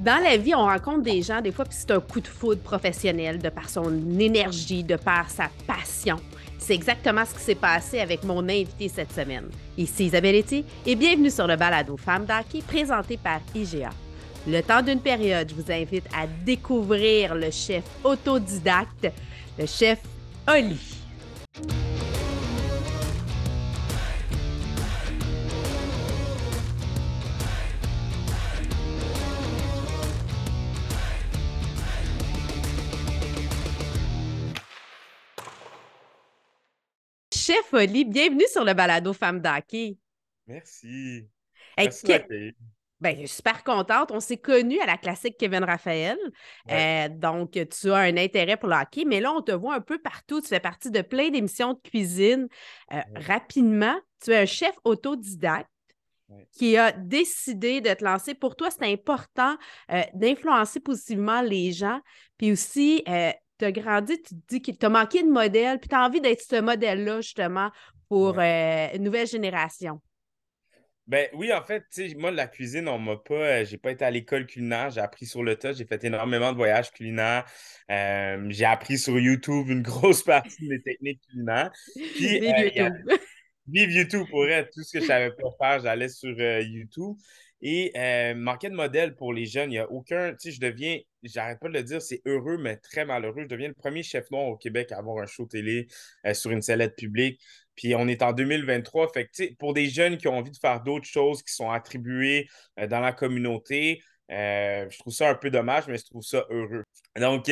Dans la vie, on rencontre des gens, des fois, puis c'est un coup de foudre professionnel de par son énergie, de par sa passion. C'est exactement ce qui s'est passé avec mon invité cette semaine. Ici Isabelle Etty et bienvenue sur le balado Femmes d'Hockey présenté par IGA. Le temps d'une période, je vous invite à découvrir le chef autodidacte, le chef Oli. Chef Oli, bienvenue sur le balado Femmes d'Hockey. Merci. Merci ben, je suis super contente. On s'est connus à la classique Kevin Raphaël. Euh, donc, tu as un intérêt pour le hockey, mais là, on te voit un peu partout. Tu fais partie de plein d'émissions de cuisine. Euh, rapidement, tu es un chef autodidacte qui a décidé de te lancer. Pour toi, c'est important euh, d'influencer positivement les gens. Puis aussi, tu as grandi, tu te dis que tu as manqué de modèle, puis tu as envie d'être ce modèle-là, justement, pour euh, une nouvelle génération. Ben oui, en fait, moi, la cuisine, on m'a pas. Euh, j'ai pas été à l'école culinaire, j'ai appris sur le tas, j'ai fait énormément de voyages culinaires. Euh, j'ai appris sur YouTube une grosse partie des techniques culinaires. Puis, Vive YouTube. Vive YouTube pour être tout ce que je savais pas faire, j'allais sur YouTube. Et euh, manquer de modèle pour les jeunes, il n'y a aucun. Tu sais, je deviens, j'arrête pas de le dire, c'est heureux, mais très malheureux. Je deviens le premier chef noir au Québec à avoir un show télé euh, sur une sellette publique. Puis on est en 2023. Fait que, pour des jeunes qui ont envie de faire d'autres choses qui sont attribuées euh, dans la communauté, je trouve ça un peu dommage, mais je trouve ça heureux. Donc,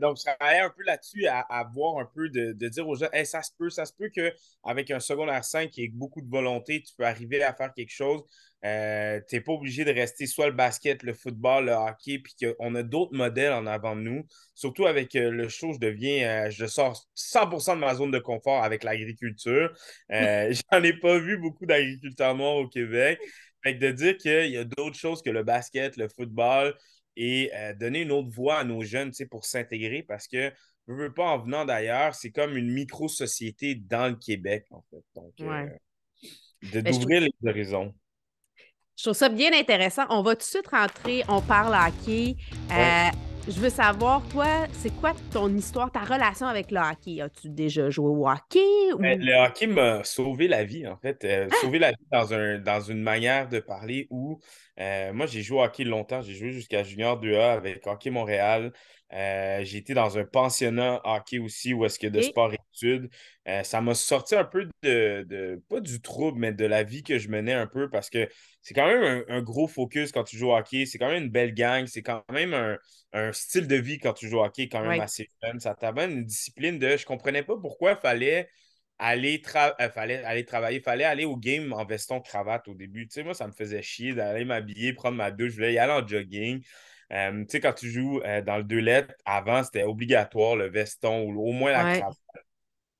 donc je travaillais un peu là-dessus à, voir un peu de, dire aux gens ça se peut, ça se peut qu'avec un secondaire 5 qui a beaucoup de volonté, tu peux arriver à faire quelque chose. Euh, tu n'es pas obligé de rester soit le basket, le football, le hockey, puis qu'on a d'autres modèles en avant de nous. Surtout avec euh, le show, je deviens, euh, je sors 100% de ma zone de confort avec l'agriculture. J'en ai pas vu beaucoup d'agriculteurs noirs au Québec. Fait de dire qu'il y a d'autres choses que le basket, le football, et donner une autre voix à nos jeunes pour s'intégrer parce que je veux pas en venant d'ailleurs, c'est comme une micro-société dans le Québec, en fait. Donc, de d'ouvrir les horizons. Je trouve ça bien intéressant. On va tout de suite rentrer, on parle hockey. Euh, je veux savoir, toi, c'est quoi ton histoire, ta relation avec le hockey? As-tu déjà joué au hockey? Ben, le hockey m'a sauvé la vie, en fait. Euh, ah! sauvé la vie dans, un, dans une manière de parler où euh, moi, j'ai joué au hockey longtemps. J'ai joué jusqu'à Junior 2A avec Hockey Montréal. Euh, j'ai été dans un pensionnat hockey aussi où est-ce que de sport-études. Euh, ça m'a sorti un peu de, pas du trouble, mais de la vie que je menais un peu parce que c'est quand même un, gros focus quand tu joues au hockey. C'est quand même une belle gang. C'est quand même un, style de vie quand tu joues au hockey quand même assez fun. Ça t'amène une discipline de je comprenais pas pourquoi il fallait aller, euh, fallait aller travailler, il fallait aller au game en veston cravate au début. Tu sais, moi, ça me faisait chier d'aller m'habiller, prendre ma douche, je voulais y aller en jogging. Euh, tu sais, quand tu joues euh, dans le deux lettres, avant, c'était obligatoire le veston ou au moins la cravate.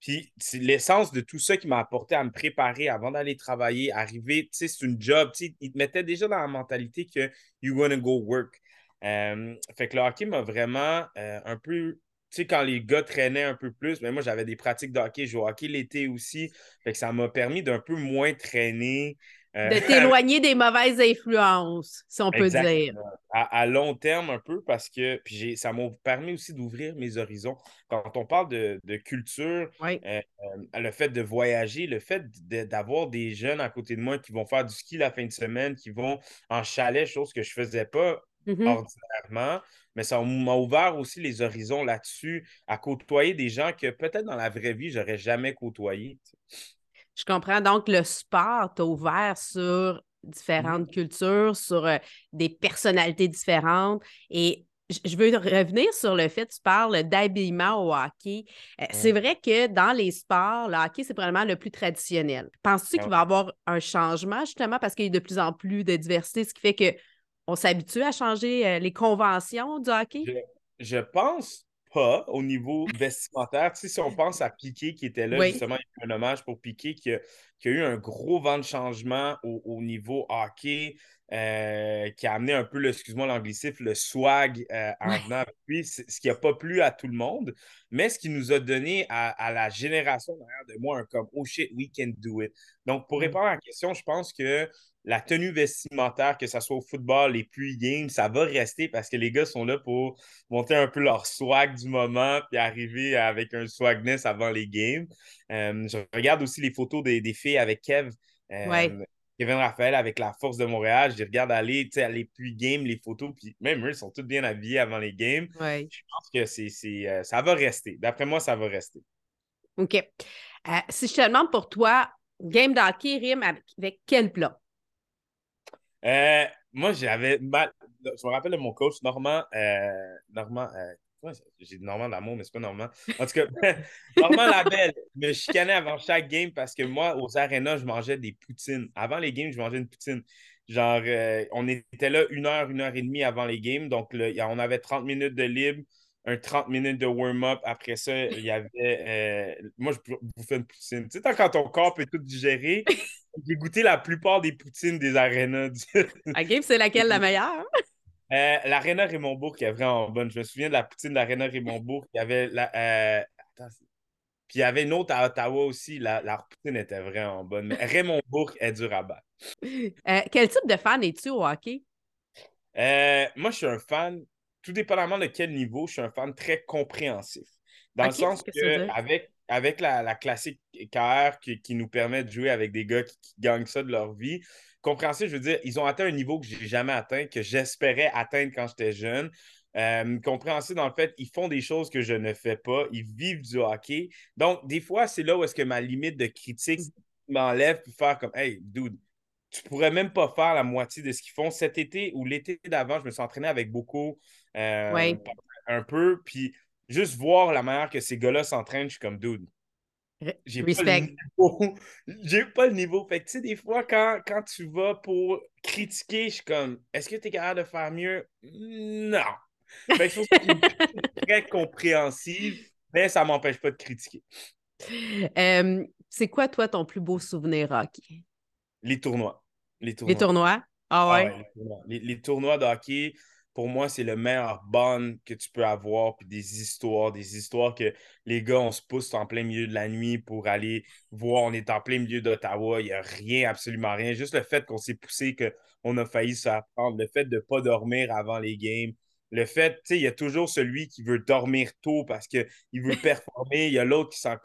Puis c'est l'essence de tout ça qui m'a apporté à me préparer avant d'aller travailler, arriver, tu sais, c'est une job. Tu sais, ils te mettaient déjà dans la mentalité que you wanna go work. Euh, fait que le hockey m'a vraiment un peu tu sais, quand les gars traînaient un peu plus, mais ben, moi, j'avais des pratiques de hockey. Je jouais au hockey l'été aussi. Fait que ça m'a permis d'un peu moins traîner. Euh, de t'éloigner des mauvaises influences, si on peut dire. À, long terme, un peu, parce que puis ça m'a permis aussi d'ouvrir mes horizons. Quand on parle de, culture, euh, euh, le fait de voyager, le fait d'avoir des jeunes à côté de moi qui vont faire du ski la fin de semaine, qui vont en chalet, chose que je ne faisais pas mm-hmm. ordinairement mais ça m'a ouvert aussi les horizons là-dessus, à côtoyer des gens que peut-être dans la vraie vie, j'aurais jamais côtoyé. Je comprends. Donc, le sport t'a ouvert sur différentes mmh. cultures, sur euh, des personnalités différentes. Et je veux revenir sur le fait, tu parles d'habillement au hockey. Euh, c'est vrai que dans les sports, le hockey, c'est probablement le plus traditionnel. Penses-tu qu'il va y avoir un changement justement parce qu'il y a de plus en plus de diversité, ce qui fait que on s'habitue à changer euh, les conventions du hockey? Je, pense pas au niveau vestimentaire. Tu sais, si on pense à Piqué qui était là, justement, il y a un hommage pour Piqué qui a, eu un gros vent de changement au, niveau hockey. Euh, qui a amené un peu, le, excuse-moi l'anglicisme, le swag euh, en venant avec lui, ce qui n'a pas plu à tout le monde, mais ce qui nous a donné à, la génération derrière de moi un comme Oh shit, we can do it. Donc, pour répondre à la question, je pense que la tenue vestimentaire, que ce soit au football, les pre-games, ça va rester parce que les gars sont là pour monter un peu leur swag du moment puis arriver avec un swagness avant les games. Euh, je regarde aussi les photos des, filles avec Kev. Kevin Raphaël avec la force de Montréal. Je les regarde aller, tu sais, aller plus game, les photos, puis même eux, ils sont tous bien habillés avant les games. Je pense que c'est, euh, ça va rester. D'après moi, ça va rester. OK. Euh, si je te demande pour toi, game d'hockey rime avec, quel plat? Euh, moi, j'avais mal. Je me rappelle de mon coach, Normand. Normand j'ai dit Normand d'amour, mais c'est pas Normand. En tout cas, Normand Labelle me chicanait avant chaque game parce que moi, aux arénas, je mangeais des poutines. Avant les games, je mangeais une poutine. Genre, euh, on était là une heure, une heure et demie avant les games. Donc, on avait 30 minutes de libre, un 30 minutes de warm-up. Après ça, il y avait. Euh, moi, je bouffais une poutine. Tu sais, quand ton corps peut tout digérer, j'ai goûté la plupart des poutines des arénas. À game, c'est laquelle la meilleure? Euh, L'Arena Raymondbourg qui est vraiment bonne. Je me souviens de la poutine de l'Arena Raymondbourg. Y avait la. Euh, puis il y avait une autre à Ottawa aussi. La, la poutine était vraiment bonne. Mais Raymondbourg est du rabat. Euh, quel type de fan es-tu au hockey? moi, je suis un fan, tout dépendamment de quel niveau, je suis un fan très compréhensif. Dans le sens que, avec, avec la, classique KR qui, nous permet de jouer avec des gars qui gagnent ça de leur vie, compréhensif, je veux dire, ils ont atteint un niveau que je n'ai jamais atteint, que j'espérais atteindre quand j'étais jeune. Euh, compréhensif dans le fait, ils font des choses que je ne fais pas, ils vivent du hockey. Donc, des fois, c'est là où est-ce que ma limite de critique m'enlève pour faire comme Hey, dude, tu pourrais même pas faire la moitié de ce qu'ils font. Cet été ou l'été d'avant, je me suis entraîné avec beaucoup, euh, un peu, puis juste voir la manière que ces gars-là s'entraînent, je suis comme dude. J'ai pas, le niveau. J'ai pas le niveau. Fait que, tu sais, des fois, quand, quand tu vas pour critiquer, je suis comme, est-ce que tu es capable de faire mieux? Non. Fait que je que très compréhensive, mais ça m'empêche pas de critiquer. c'est quoi, toi, ton plus beau souvenir hockey? Les tournois. Les tournois. Les tournois? Ah, ah ouais? les, les, tournois de hockey, pour moi, c'est le meilleur bond que tu peux avoir, puis des histoires, des histoires que les gars, on se pousse en plein milieu de la nuit pour aller voir, on est en plein milieu d'Ottawa, il n'y a rien, absolument rien. Juste le fait qu'on s'est poussé, qu'on a failli s'apprendre, le fait de ne pas dormir avant les games, le fait, tu sais, il y a toujours celui qui veut dormir tôt parce qu'il veut performer. Il y a l'autre qui s'en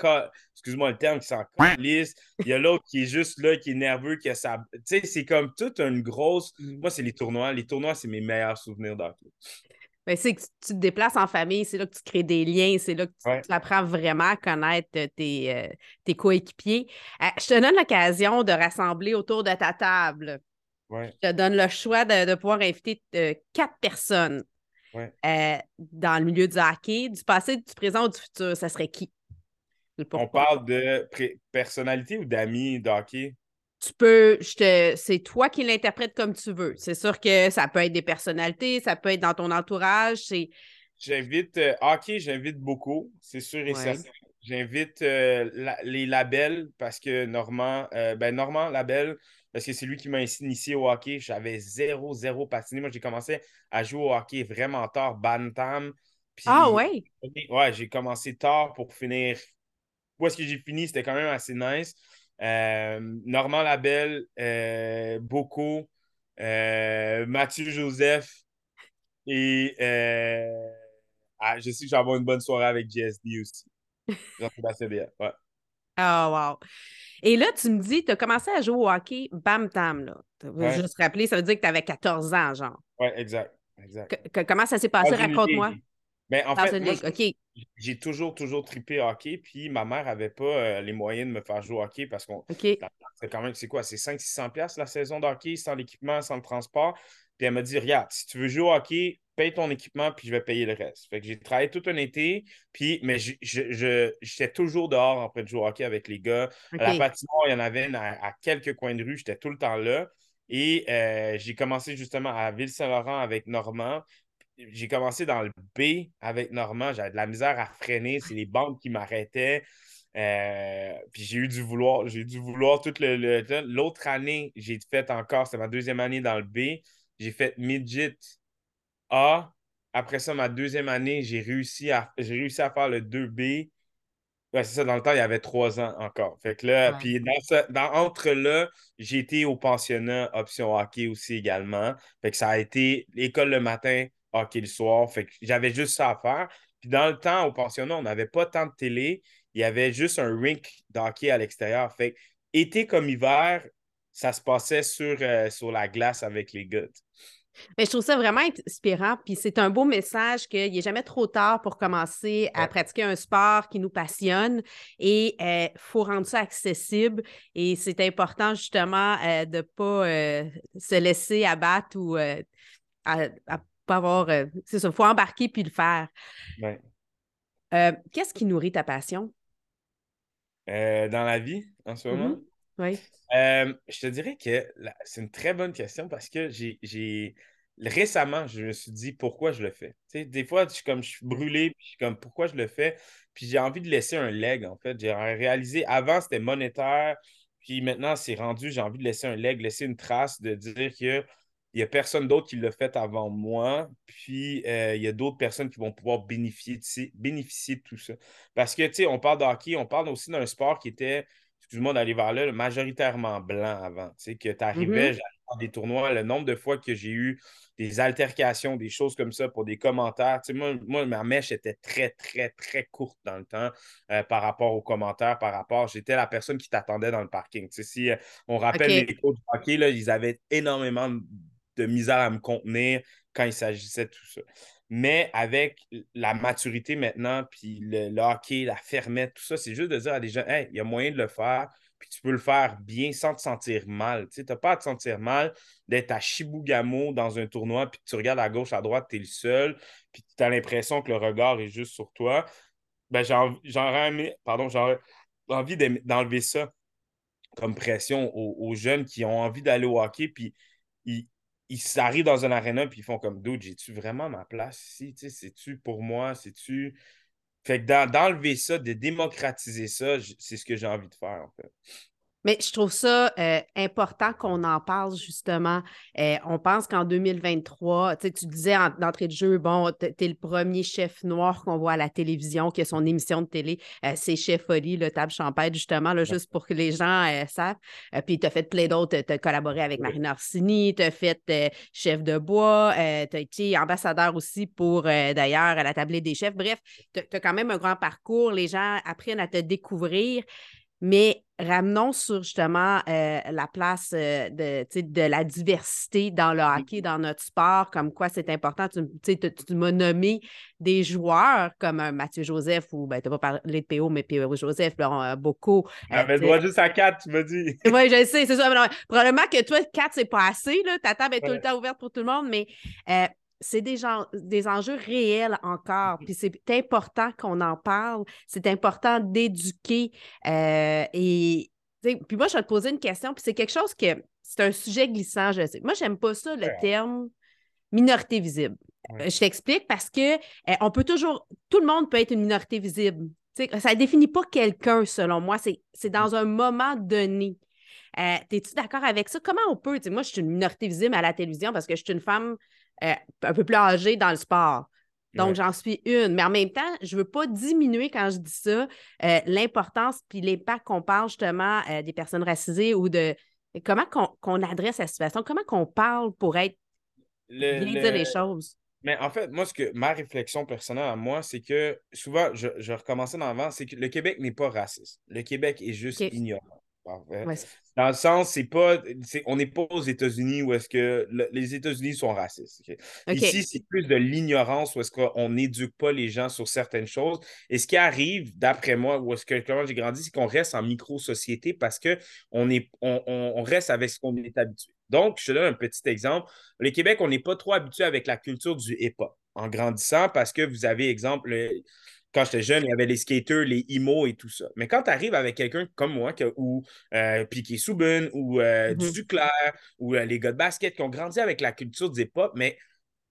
excuse-moi le terme, qui s'en calisse. Il y a l'autre qui est juste là, qui est nerveux, qui a sa. Tu sais, c'est comme toute une grosse. Mm. Moi, c'est les tournois. Les tournois, c'est mes meilleurs souvenirs d'hockey. Ben, c'est que tu te déplaces en famille, c'est là que tu crées des liens, c'est là que tu, apprends vraiment à connaître tes, euh, tes coéquipiers. Euh, je te donne l'occasion de rassembler autour de ta table. Je te donne le choix de, pouvoir inviter euh, quatre personnes euh, dans le milieu du hockey, du passé, du présent ou du futur, ça serait qui? On parle de personnalité ou d'amis de hockey? Tu peux, c'est toi qui l'interprètes comme tu veux. C'est sûr que ça peut être des personnalités, ça peut être dans ton entourage. J'invite, euh, hockey, j'invite beaucoup, c'est sûr et certain. J'invite euh, les labels parce que Normand, ben Normand Label, parce que c'est lui qui m'a initié au hockey. J'avais zéro, zéro patiné. Moi, j'ai commencé à jouer au hockey vraiment tard, Bantam. ah ouais? Ouais, j'ai commencé tard pour finir. Où est-ce que j'ai fini? C'était quand même assez nice. Euh, Normand Labelle, euh, Boko, euh, Mathieu Joseph et ah, je sais que j'avais une bonne soirée avec GSD aussi. Jean-Sébastien Ouais. Oh, wow. Et là, tu me dis, tu as commencé à jouer au hockey, bam tam, là. Tu veux juste rappeler, ça veut dire que tu avais 14 ans, genre. Oui, exact. exact. comment ça s'est passé? Raconte-moi. Ben, en fait, j'ai toujours, toujours trippé hockey, puis ma mère n'avait pas euh, les moyens de me faire jouer au hockey parce qu'on. C'est quand même, c'est quoi? C'est 500-600$ la saison de hockey, sans l'équipement, sans le transport. Puis elle m'a dit, regarde, si tu veux jouer au hockey, paye ton équipement, puis je vais payer le reste. Fait que j'ai travaillé tout un été, puis, mais j'étais toujours dehors train de jouer au hockey avec les gars. À la patinoire, il y en avait à, quelques coins de rue, j'étais tout le temps là. Et euh, j'ai commencé justement à Ville-Saint-Laurent avec Normand. J'ai commencé dans le B avec Normand. J'avais de la misère à freiner. C'est les bandes qui m'arrêtaient. Euh, puis j'ai eu du vouloir, j'ai dû vouloir tout le, L'autre année, j'ai fait encore, c'est ma deuxième année dans le B. J'ai fait midget A. Après ça, ma deuxième année, j'ai réussi à, j'ai réussi à faire le 2B. c'est ça, dans le temps, il y avait trois ans encore. Fait que là, puis dans, entre là, j'ai été au pensionnat option hockey aussi également. Fait que ça a été l'école le matin, hockey le soir. Fait que j'avais juste ça à faire. Puis dans le temps, au pensionnat, on n'avait pas tant de télé. Il y avait juste un rink d'hockey à l'extérieur. Fait que été comme hiver, ça se passait sur, euh, sur la glace avec les gars. Mais je trouve ça vraiment inspirant. Puis c'est un beau message qu'il n'est jamais trop tard pour commencer à pratiquer un sport qui nous passionne et il euh, faut rendre ça accessible. Et c'est important justement euh, de ne pas se laisser abattre ou à, pas avoir. c'est ça, il faut embarquer puis le faire. Qu'est-ce qui nourrit ta passion? dans la vie en ce moment? Mm-hmm. Oui. Euh, je te dirais que c'est une très bonne question parce que j'ai récemment, je me suis dit pourquoi je le fais. des fois, je suis comme je suis brûlé, puis je suis comme pourquoi je le fais? Puis j'ai envie de laisser un leg, en fait. J'ai réalisé, avant, c'était monétaire, puis maintenant, c'est rendu, j'ai envie de laisser un leg, laisser une trace, de dire que il n'y a personne d'autre qui l'a fait avant moi. Puis, euh, il y a d'autres personnes qui vont pouvoir bénéficier de, de tout ça. Parce que, tu sais, on parle d'hockey, on parle aussi d'un sport qui était excuse-moi d'aller vers là, majoritairement blanc avant. Tu sais, que tu arrivais mm-hmm. dans des tournois, le nombre de fois que j'ai eu des altercations, des choses comme ça pour des commentaires. Tu sais, moi, moi, ma mèche était très, très, très courte dans le temps euh, par rapport aux commentaires, par rapport. J'étais la personne qui t'attendait dans le parking. Tu sais, si euh, on rappelle les coachs de hockey, là, ils avaient énormément de misère à me contenir quand il s'agissait de tout ça. Mais avec la maturité maintenant, puis le, hockey, la fermette, tout ça, c'est juste de dire à des gens, hey, il y a moyen de le faire, puis tu peux le faire bien sans te sentir mal. Tu n'as pas à te sentir mal d'être à Chibougamau dans un tournoi, puis tu regardes à gauche, à droite, tu es le seul, puis tu as l'impression que le regard est juste sur toi. Ben, j'aurais pardon, envie d'enlever ça comme pression aux, jeunes qui ont envie d'aller au hockey, puis ils, ils arrivent dans un aréna puis ils font comme Dude, j'ai-tu vraiment ma place ici? C'est-tu pour moi? C'est-tu. Fait que d'enlever ça, de démocratiser ça, c'est ce que j'ai envie de faire, en. Mais je trouve ça euh, important qu'on en parle justement. Euh, on pense qu'en 2023, tu disais d'entrée de jeu, bon, tu es le premier chef noir qu'on voit à la télévision qui a son émission de télé. Euh, c'est Chef Oli, le table champagne, justement, là, juste pour que les gens savent. puis tu as fait plein d'autres. Tu as collaboré avec Marine Orsini, tu as fait chef de bois, tu as été ambassadeur aussi pour, d'ailleurs, la tablée des chefs. Bref, tu as quand même un grand parcours. Les gens apprennent à te découvrir. Mais ramenons sur justement euh, la place euh, de, de, la diversité dans le hockey, dans notre sport, comme quoi c'est important. Tu, tu m'as nommé des joueurs comme un Mathieu Joseph ou ben, tu n'as pas parlé de PO, mais PO Joseph, euh, Bocco. mais droit juste à 4, tu m'as dit. oui, je sais, c'est ça. probablement que toi, 4, c'est pas assez. Là. Ta table est tout le temps ouverte pour tout le monde, mais c'est des, des enjeux réels encore. Puis c'est important qu'on en parle. C'est important d'éduquer. Euh, et puis moi, je vais te poser une question. Puis c'est quelque chose que c'est un sujet glissant, je sais. Moi, j'aime pas ça, le terme minorité visible. Euh, je t'explique parce que euh, on peut toujours, tout le monde peut être une minorité visible. ça ne définit pas quelqu'un, selon moi. C'est dans un moment donné. Es-tu d'accord avec ça? Comment on peut? Moi, je suis une minorité visible à la télévision parce que je suis une femme euh, un peu plus âgée dans le sport. Donc, j'en suis une. Mais en même temps, je ne veux pas diminuer quand je dis ça euh, l'importance puis l'impact qu'on parle justement euh, des personnes racisées ou de comment qu'on adresse la situation, comment qu'on parle pour être bien dire les choses. Mais en fait, moi, ce que ma réflexion personnelle à moi, c'est que souvent, je, je recommençais dans le c'est que le Québec n'est pas raciste. Le Québec est juste ignorant. Dans le sens, c'est pas, on n'est pas aux États-Unis où est-ce que les États-Unis sont racistes. Ici, c'est plus de l'ignorance où est-ce qu'on n'éduque pas les gens sur certaines choses. Et ce qui arrive, d'après moi, où est-ce que comment j'ai grandi, c'est qu'on reste en micro-société parce qu'on on, on reste avec ce qu'on est habitué. Donc, je te donne un petit exemple. Le Québec, on n'est pas trop habitué avec la culture du hip-hop en grandissant parce que vous avez, exemple, quand j'étais jeune, il y avait les skaters, les emo et tout ça. Mais quand tu arrives avec quelqu'un comme moi, que, ou euh, Piqué Souben, ou euh, mm-hmm. Duclair, ou euh, les gars de basket qui ont grandi avec la culture du hip-hop, mais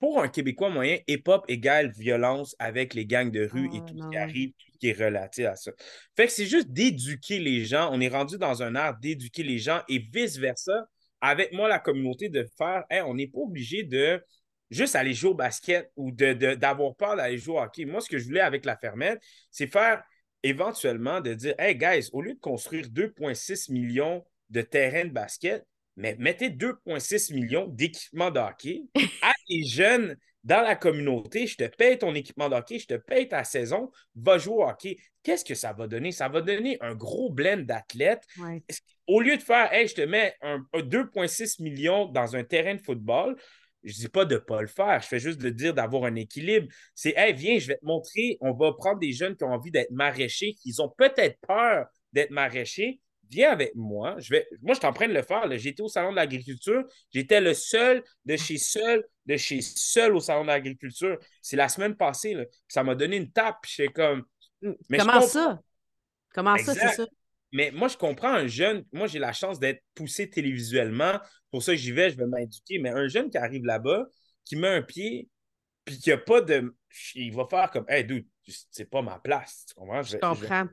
pour un Québécois moyen, hip-hop égale violence avec les gangs de rue et Ah, tout ce qui arrive, tout ce qui est relaté à ça. Fait que c'est juste d'éduquer les gens. On est rendu dans un art d'éduquer les gens et vice-versa. Avec moi, la communauté, de faire, Hey, on n'est pas obligé de juste aller jouer au basket ou de, de- d'avoir peur d'aller jouer au hockey. Moi, ce que je voulais avec la fermette, c'est faire éventuellement de dire, Hey, guys, au lieu de construire 2,6 millions de terrains de basket, mais mettez 2,6 millions d'équipements de hockey à les jeunes dans la communauté. Je te paye ton équipement de hockey, je te paye ta saison, va jouer au hockey. Qu'est-ce que ça va donner? Ça va donner un gros blend d'athlètes. Ouais. Au lieu de faire, hey, je te mets un, un 2,6 millions dans un terrain de football, je ne dis pas de ne pas le faire. Je fais juste de dire d'avoir un équilibre. C'est, hey, viens, je vais te montrer. On va prendre des jeunes qui ont envie d'être maraîchers, qui ont peut-être peur d'être maraîchers. Viens avec moi. Je vais... Moi, je suis en train de le faire. J'étais au Salon de l'agriculture. J'étais le seul de chez seul, de chez seul au Salon de l'agriculture. C'est la semaine passée. là. Ça m'a donné une tape. J'étais comme. Mais je Comment ça? Comment ça, c'est ça? Mais moi, je comprends un jeune. Moi, j'ai la chance d'être poussé télévisuellement. Pour ça, j'y vais, je vais m'éduquer. Mais un jeune qui arrive là-bas, qui met un pied, puis qui n'a pas de. Il va faire comme, hey, dude, c'est pas ma place. Tu comprends? Je comprends.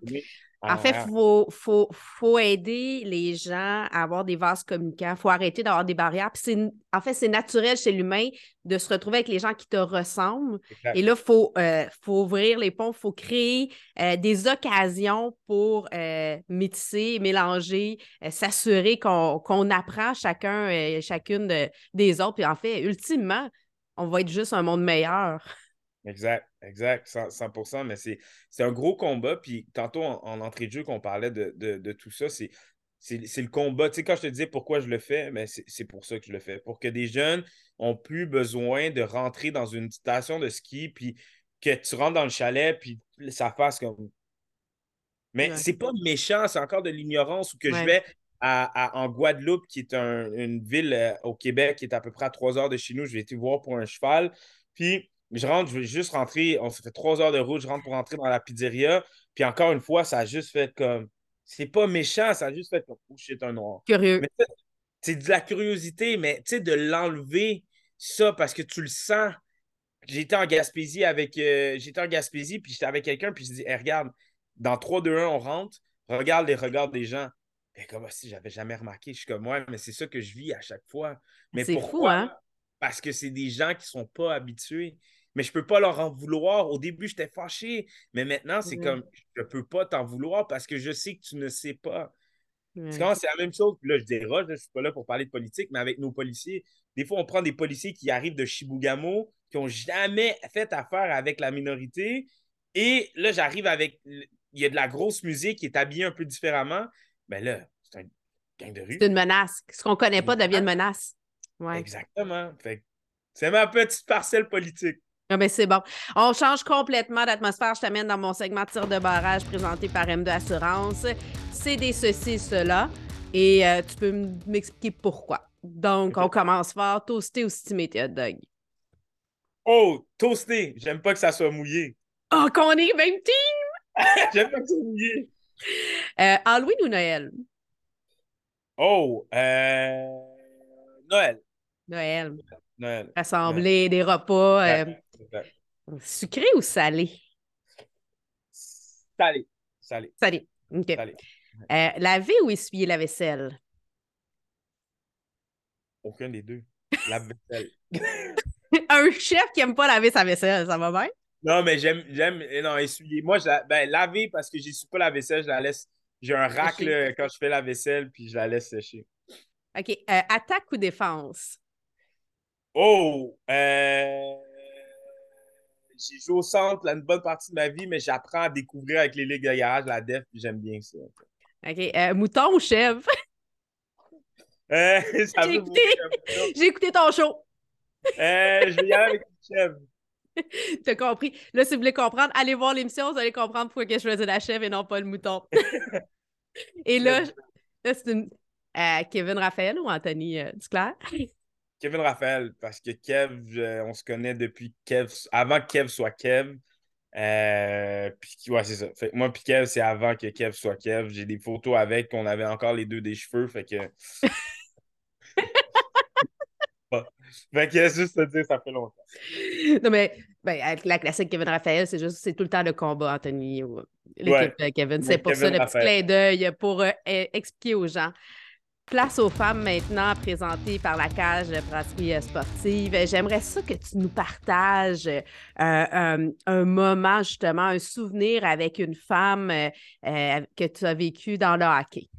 En fait, il faut, faut, faut aider les gens à avoir des vases communicants. Il faut arrêter d'avoir des barrières. Puis en fait, c'est naturel chez l'humain de se retrouver avec les gens qui te ressemblent. Exact. Et là, il faut, euh, faut ouvrir les ponts, il faut créer euh, des occasions pour euh, métisser, mélanger, s'assurer qu'on, apprend chacun et chacune de- des autres. Puis en fait, ultimement, on va être juste un monde meilleur. Exact, exact, 100%, 100%, mais c'est un gros combat. Puis tantôt, en, en entrée de jeu, qu'on parlait de, de- de tout ça, c'est le combat. Tu sais, quand je te disais pourquoi je le fais, mais c'est pour ça que je le fais. Pour que des jeunes ont plus besoin de rentrer dans une station de ski, puis que tu rentres dans le chalet, puis ça fasse comme. Mais Ouais. c'est pas méchant, c'est encore de l'ignorance ou que je vais à, à- en Guadeloupe, qui est un- une ville euh, au Québec qui est à peu près à trois heures de chez nous. Je vais été voir pour un cheval. Puis je rentre, je vais juste rentrer. On se fait trois heures de route, je rentre pour rentrer dans la pizzeria. Puis encore une fois, ça a juste fait comme. C'est pas méchant, ça a juste fait comme. Oh shit, un noir. Curieux. C'est de la curiosité, mais tu sais, de l'enlever, ça, parce que tu le sens. J'étais en Gaspésie avec. euh, j'étais en Gaspésie, puis j'étais avec quelqu'un, puis je dis, Hey, regarde, dans 3, 2, 1, on rentre, regarde les regards des gens. Et comme si j'avais jamais remarqué, je suis comme, ouais, mais c'est ça que je vis à chaque fois. Mais C'est fou, hein? Parce que c'est des gens qui sont pas habitués. Mais je peux pas leur en vouloir. Au début, j'étais fâché, mais maintenant, c'est Ouais. comme, je peux pas t'en vouloir parce que je sais que tu ne sais pas. C'est la même chose. Là, je déroge, je suis pas là pour parler de politique, mais avec nos policiers, des fois, on prend des policiers qui arrivent de Chibougamau, qui ont jamais fait affaire avec la minorité. Et là, j'arrive avec. Il y a de la grosse musique qui est habillée un peu différemment. Mais là, c'est un gang de rue. C'est une menace. Ce qu'on connaît pas devient une menace. Ouais. Exactement. Fait c'est ma petite parcelle politique. Ah ben c'est bon. On change complètement d'atmosphère. Je t'amène dans mon segment tir de barrage présenté par M2 Assurance. C'est des ceci, cela. Et euh, tu peux m'expliquer pourquoi. Donc, on commence fort. Toasté ou hot dogs? Oh, toasté. J'aime pas que ça soit mouillé. Oh, qu'on est même team! J'aime pas que ça soit mouillé. Euh, Halloween ou Noël? Oh, euh... Noël. Noël. Noël. Rassembler des repas. euh, Exact. sucré ou salé? Salé. Salé. Salé. OK. Salé. Euh, laver ou essuyer la vaisselle? Aucun des deux. La vaisselle. Un chef qui aime pas laver sa vaisselle, ça va bien? non, mais j'aime, j'aime, eh non, essuyer. Moi, je la, ben, laver parce que j'essuie pas la vaisselle, je la laisse. J'ai un rack là, quand je fais la vaisselle, puis je la laisse sécher. OK. Euh, attaque ou défense? Oh! euh, J'ai joué au centre là, une bonne partie de ma vie, mais j'apprends à découvrir avec les ligues de garage, la def, puis j'aime bien ça. OK. Euh, mouton ou chèvre? Euh, J'ai écouté. J'ai écouté ton show. Euh, je vais y aller avec une chèvre. T'as compris. Là, si vous voulez comprendre, allez voir l'émission, vous allez comprendre pourquoi que je faisais la chèvre et non pas le mouton. et là, là c'est une. euh, Kevin Raphaël ou Anthony euh, Duclair? Kevin Raphaël, parce que Kev, euh, on se connaît depuis Kev, avant que Kev soit Kev. Euh, puis, ouais, c'est ça. Fait que moi, puis Kev, c'est avant que Kev soit Kev. J'ai des photos avec, qu'on avait encore les deux des cheveux. Fait que. fait que juste te dire, ça fait longtemps. Non, mais ben, avec la classique Kevin Raphaël, c'est juste, c'est tout le temps le combat, Anthony, l'équipe de Kevin. C'est pour ça le petit clin d'œil pour euh, e, expliquer aux gens. Place aux femmes maintenant, présentées par la cage de brasserie sportive. J'aimerais ça que tu nous partages euh, un, moment, justement, un souvenir avec une femme euh, que tu as vécu dans le hockey.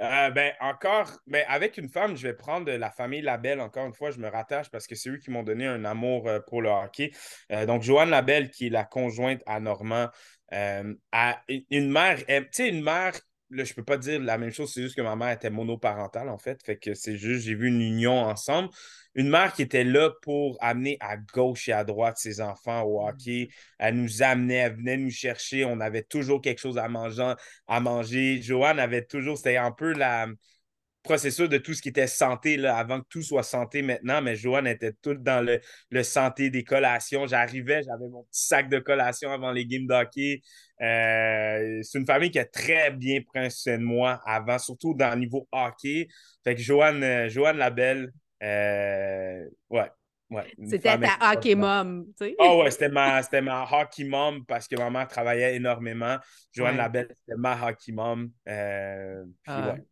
Euh, ben, encore, ben, avec une femme, je vais prendre la famille Labelle. Encore une fois, je me rattache parce que c'est eux qui m'ont donné un amour euh, pour le hockey. Euh, donc, Joanne Labelle, qui est la conjointe à Normand, a une mère, tu sais, une mère là, je peux pas dire la même chose, c'est juste que ma mère était monoparentale, en fait. Fait que c'est juste, j'ai vu une union ensemble. Une mère qui était là pour amener à gauche et à droite ses enfants au mm. hockey. Elle nous amenait, elle venait nous chercher. On avait toujours quelque chose à manger. À manger. Joanne avait toujours, c'était un peu la, processus de tout ce qui était santé là, avant que tout soit santé maintenant, mais Joanne était toute dans le, le santé des collations. J'arrivais, j'avais mon petit sac de collations avant les games d'hockey. Euh, c'est une famille qui a très bien pris soin de moi avant, surtout dans le niveau hockey. Fait que Joanne, euh, Joanne Labelle, euh, ouais. Ouais, c'était ta hockey mom, tu sais. Oh ouais, c'était ma, ma hockey mom parce que maman travaillait énormément. Joanne Labelle, c'était ma hockey mom. puis ah. ouais.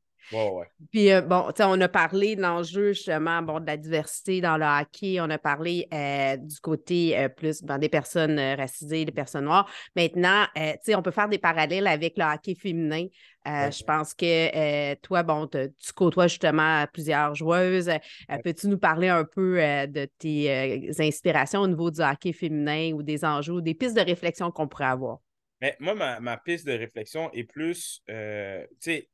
Puis, euh, bon, tu sais, on a parlé de l'enjeu, justement, bon, de la diversité dans le hockey. On a parlé euh, du côté euh, plus ben, des personnes racisées, des personnes noires. Maintenant, tu sais, on peut faire des parallèles avec le hockey féminin. Je pense que toi, bon, tu côtoies justement plusieurs joueuses. Peux-tu nous parler un peu de tes inspirations au niveau du hockey féminin ou des enjeux ou des pistes de réflexion qu'on pourrait avoir? Mais moi, ma, ma, piste de réflexion est plus, tu sais,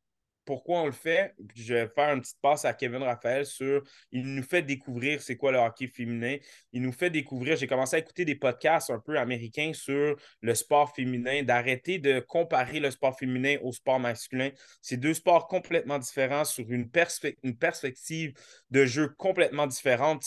pourquoi on le fait. Je vais faire une petite passe à Kevin Raphaël sur. Il nous fait découvrir c'est quoi le hockey féminin. Il nous fait découvrir. J'ai commencé à écouter des podcasts un peu américains sur le sport féminin, d'arrêter de comparer le sport féminin au sport masculin. C'est deux sports complètement différents sur une, perspective de jeu complètement différente.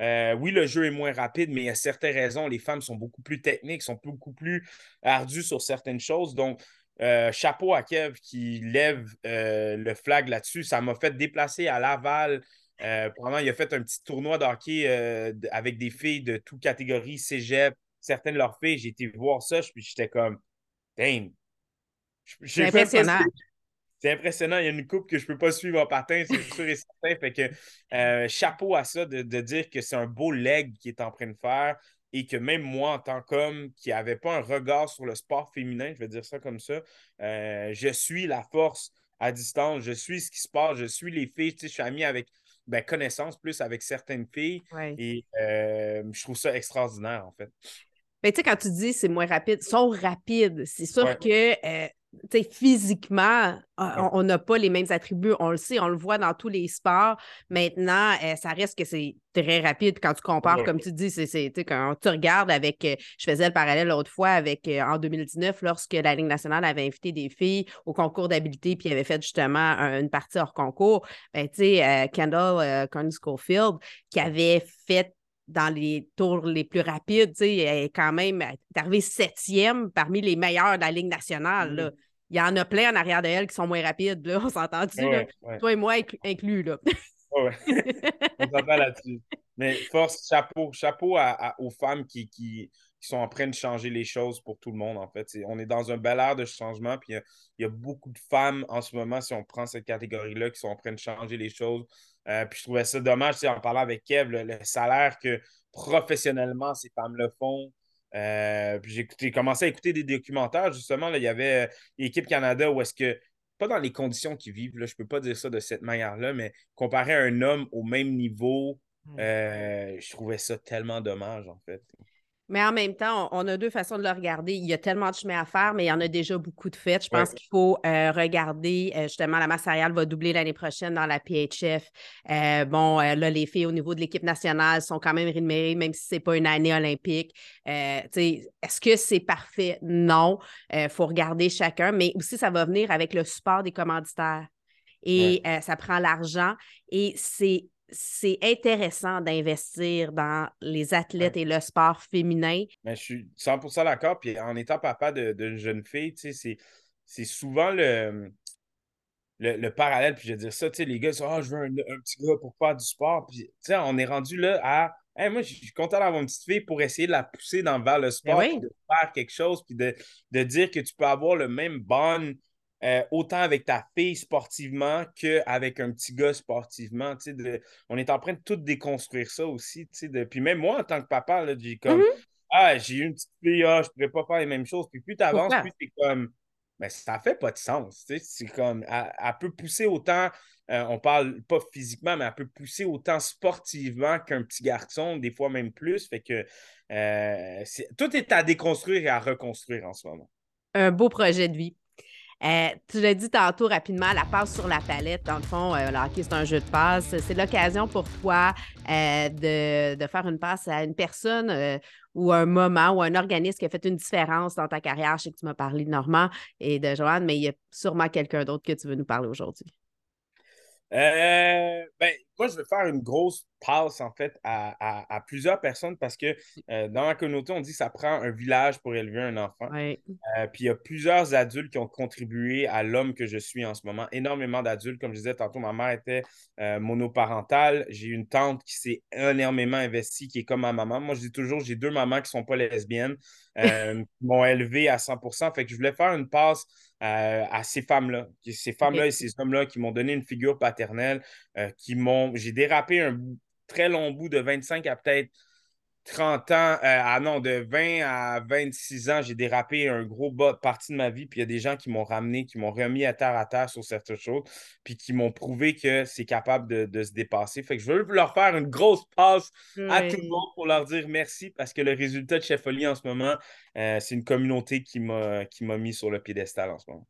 Euh, oui, le jeu est moins rapide, mais il y a certaines raisons. Les femmes sont beaucoup plus techniques, sont beaucoup plus ardues sur certaines choses. Donc, euh, chapeau à Kev qui lève euh, le flag là-dessus. Ça m'a fait déplacer à Laval. Euh, pendant, il a fait un petit tournoi de hockey avec des filles de toute catégorie, cégep, certaines de leurs filles. J'ai été voir ça, puis j'étais comme, damn. C'est impressionnant. C'est impressionnant. Il y a une coupe que je ne peux pas suivre en patin, c'est sûr et certain. Fait que chapeau à ça de, de dire que c'est un beau leg qu'il est en train de faire et que même moi, en tant qu'homme qui n'avait pas un regard sur le sport féminin, je vais dire ça comme ça, euh, je suis la force à distance, je suis ce qui se passe, je suis les filles, je suis ami avec ben, connaissance plus avec certaines filles et euh, je trouve ça extraordinaire en fait. Mais ben, tu sais, quand tu dis c'est moins rapide, sont rapides. C'est sûr que euh, physiquement, on n'a pas les mêmes attributs. On le sait, on le voit dans tous les sports. Maintenant, euh, ça reste que c'est très rapide. Quand tu compares, comme tu dis, c'est quand tu regardes avec, euh, je faisais le parallèle l'autre fois avec euh, en 2019, lorsque la Ligue nationale avait invité des filles au concours d'habilité, puis avait fait justement une partie hors concours. Ben, tu sais, Kendall Connie Schofield, qui avait fait dans les tours les plus rapides, tu sais, elle est quand même arrivée septième parmi les meilleurs de la Ligue nationale. Là. Mmh. Il y en a plein en arrière de elle qui sont moins rapides, là, on s'entend-tu? Toi et moi inclus, là. Oui, on s'entend là-dessus. Mais force, chapeau, chapeau aux femmes qui, qui, sont en train de changer les choses pour tout le monde, en fait. on est dans un bel air de changement, puis il y, a beaucoup de femmes en ce moment, si on prend cette catégorie-là, qui sont en train de changer les choses. Euh, puis je trouvais ça dommage, en parlant avec Kev, le, salaire que professionnellement ces femmes le font. Euh, puis j'ai commencé à écouter des documentaires, justement. Là, il y avait euh, l'équipe Canada où est-ce que, pas dans les conditions qu'ils vivent, là, je ne peux pas dire ça de cette manière-là, mais comparer un homme au même niveau, je trouvais ça tellement dommage, en fait. Mais en même temps, on, a deux façons de le regarder. Il y a tellement de chemin à faire, mais il y en a déjà beaucoup de faits. Je pense qu'il faut euh, regarder, euh, justement, la masse salariale va doubler l'année prochaine dans la PHF. Euh, bon, là, les filles au niveau de l'équipe nationale sont quand même rémunérées, même si ce n'est pas une année olympique. Est-ce que c'est parfait? Non. Il faut regarder chacun, mais aussi, ça va venir avec le support des commanditaires. Et ça prend l'argent. Et c'est c'est intéressant d'investir dans les athlètes et le sport féminin. Mais je suis 100% d'accord. Puis en étant papa d'une jeune fille, c'est souvent le, le, parallèle, puis je vais dire ça, tu sais, les gars, ah, je veux un, petit gars pour faire du sport. Puis, tu sais, on est rendu là à, moi, je suis content d'avoir une petite fille pour essayer de la pousser dans, vers le ben sport, de faire quelque chose, puis de, de, dire que tu peux avoir le même bond euh, autant avec ta fille sportivement qu'avec un petit gars sportivement. De, on est en train de tout déconstruire ça aussi. De, puis même moi, en tant que papa, j'ai comme mm-hmm. Ah, j'ai eu une petite fille, ah, je pourrais pas faire les mêmes choses. Puis plus tu avances, plus c'est comme mais ça fait pas de sens. C'est comme elle, peut pousser autant, euh, on parle pas physiquement, mais elle peut pousser autant sportivement qu'un petit garçon, des fois même plus. Fait que euh, tout est à déconstruire et à reconstruire en ce moment. Un beau projet de vie. Euh, tu l'as dit tantôt rapidement, la passe sur la palette, dans le fond, euh, le c'est un jeu de passe. C'est l'occasion pour toi euh, de, faire une passe à une personne ou un moment ou un organisme qui a fait une différence dans ta carrière. Je sais que tu m'as parlé de Normand et de Joanne, mais il y a sûrement quelqu'un d'autre que tu veux nous parler aujourd'hui. ben, moi, je vais faire une grosse passe, en fait, à, plusieurs personnes parce que euh, dans la communauté, on dit que ça prend un village pour élever un enfant. Euh, puis il y a plusieurs adultes qui ont contribué à l'homme que je suis en ce moment. Énormément d'adultes. Comme je disais tantôt, ma mère était euh, monoparentale. J'ai une tante qui s'est énormément investie, qui est comme ma maman. Moi, je dis toujours, j'ai deux mamans qui ne sont pas lesbiennes, qui m'ont élevé à 100% Fait que je voulais faire une passe à ces femmes-là, ces femmes-là et ces hommes-là qui m'ont donné une figure paternelle, qui m'ont j'ai dérapé un très long bout de 25 à peut-être 30 ans, euh, ah non, de 20 à 26 ans, j'ai dérapé un gros bas partie de ma vie. Puis il y a des gens qui m'ont ramené, qui m'ont remis à terre à terre sur certaines choses, puis qui m'ont prouvé que c'est capable de, se dépasser. Fait que je veux leur faire une grosse passe à tout le monde pour leur dire merci parce que le résultat de Chef Oli en ce moment, euh, c'est une communauté qui m'a mis sur le piédestal en ce moment.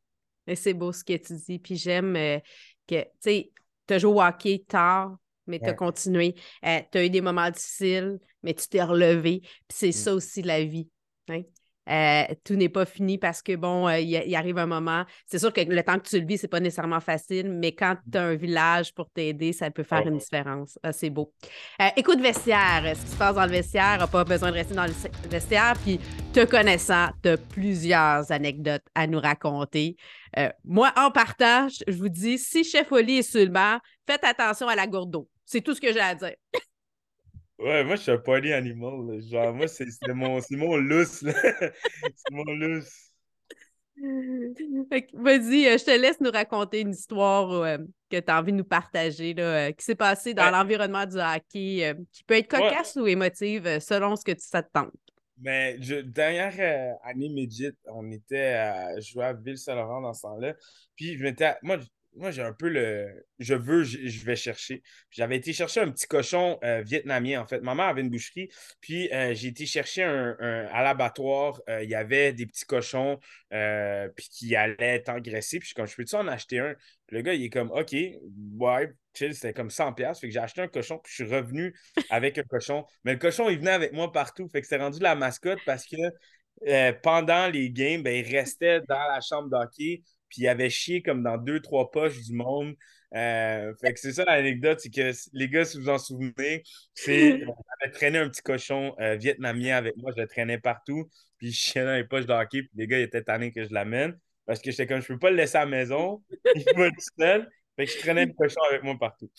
C'est beau ce que tu dis. Puis j'aime euh, que, tu sais, tu as joué au hockey tard, mais tu as continué. Euh, tu as eu des moments difficiles, mais tu t'es relevé. Puis c'est mmh. ça aussi la vie. Hein? Euh, tout n'est pas fini parce que, bon, euh, il, arrive un moment. C'est sûr que le temps que tu le vis, c'est pas nécessairement facile, mais quand mmh. tu as un village pour t'aider, ça peut faire une différence. Ah, c'est beau. écoute, vestiaire. Ce qui se passe dans le vestiaire n'a pas besoin de rester dans le vestiaire. Puis, te connaissant, tu as plusieurs anecdotes à nous raconter. moi, en partage, je vous dis, si Chef Oli est sur le banc, faites attention à la gourde d'eau. C'est tout ce que j'ai à dire. Ouais, moi, je suis un party animal. Genre, moi, c'est mon, mon lousse. c'est mon lousse. Vas-y, euh, je te laisse nous raconter une histoire euh, que tu as envie de nous partager, là, euh, qui s'est passée dans l'environnement du hockey, qui peut être cocasse ou émotive selon ce que tu, ça te tente. Mais je, dernière année Midget, on était à jouer à Ville-Saint-Laurent dans ce temps-là. Puis je m'étais. Moi, moi, j'ai un peu le. Je veux, je, vais chercher. J'avais été chercher un petit cochon euh, vietnamien, en fait. Ma mère avait une boucherie. Puis, euh, j'ai été chercher un, à l'abattoir. Euh, il y avait des petits cochons puis qui allaient être engraissés. Puis, je suis comme, je peux-tu en acheter un? Puis, le gars, il est comme, OK, ouais, chill, c'était comme 100$. Fait que j'ai acheté un cochon. Puis, je suis revenu avec un cochon. Mais le cochon, il venait avec moi partout. Fait que c'est rendu la mascotte parce que pendant les games, ben, il restait dans la chambre d'hockey puis il avait chié comme dans deux, trois poches du monde. Euh, fait que c'est ça l'anecdote, c'est que les gars, si vous en souvenez, c'est j'avais traîné un petit cochon euh, vietnamien avec moi, je le traînais partout, puis je chiais dans les poches d'hockey, puis les gars ils étaient tannés que je l'amène. Parce que j'étais comme je peux pas le laisser à la maison, il va tout seul. Fait que je traînais le cochon avec moi partout.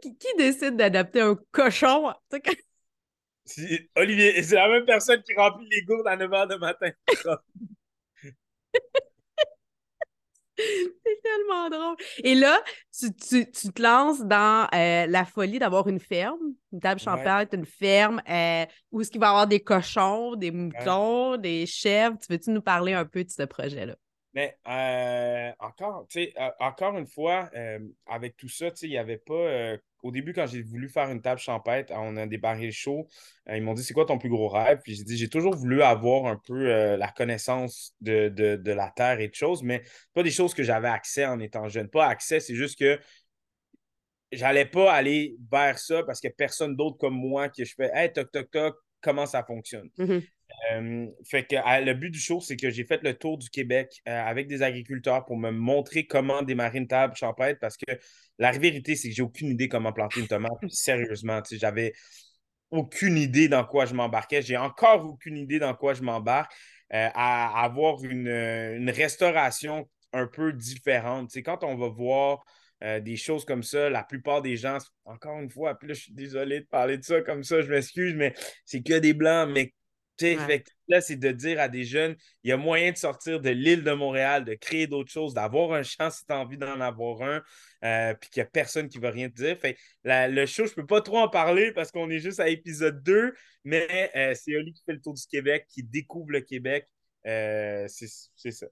Qui, décide d'adapter un cochon? Olivier, c'est la même personne qui remplit les gourdes à 9 h du matin. C'est tellement drôle. Et là, tu, te lances dans euh, la folie d'avoir une ferme, une table champêtre, une ferme, euh, où est-ce qu'il va y avoir des cochons, des moutons, des chèvres? Tu veux-tu nous parler un peu de ce projet-là? Mais euh, encore, encore une fois, avec tout ça, il n'y avait pas au début, quand j'ai voulu faire une table champêtre, on a des barils chauds. Euh, ils m'ont dit c'est quoi ton plus gros rêve? Puis j'ai dit j'ai toujours voulu avoir un peu euh, la connaissance de, la terre et de choses, mais pas des choses que j'avais accès en étant jeune. Pas accès, c'est juste que j'allais pas aller vers ça parce que personne d'autre comme moi qui je fais Hey, toc, toc, toc, comment ça fonctionne? Mm-hmm. Euh, fait que le but du show, c'est que j'ai fait le tour du Québec avec des agriculteurs pour me montrer comment démarrer une table champêtre parce que la vérité, c'est que j'ai aucune idée comment planter une tomate. Sérieusement, j'avais aucune idée dans quoi je m'embarquais. J'ai encore aucune idée dans quoi je m'embarque. Euh, à avoir une, restauration un peu différentes. C'est quand on va voir euh, des choses comme ça, la plupart des gens, encore une fois, je suis désolé de parler de ça comme ça, je m'excuse, mais c'est que des blancs, mais là, c'est de dire à des jeunes, il y a moyen de sortir de l'île de Montréal, de créer d'autres choses, d'avoir un champ si tu as envie d'en avoir un, euh, puis qu'il n'y a personne qui va rien te dire. Fait, le show, je ne peux pas trop en parler parce qu'on est juste à épisode 2, mais euh, c'est Oli qui fait le tour du Québec, qui découvre le Québec. c'est ça.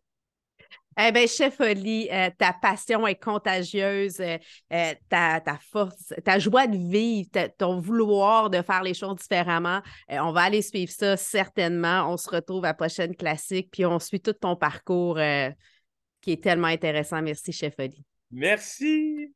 Eh bien, Chef Oli, euh, ta passion est contagieuse, euh, euh, ta, force, ta joie de vivre, ton vouloir de faire les choses différemment. on va aller suivre ça certainement. On se retrouve à la prochaine classique, puis on suit tout ton parcours qui est tellement intéressant. Merci, Chef Oli. Merci.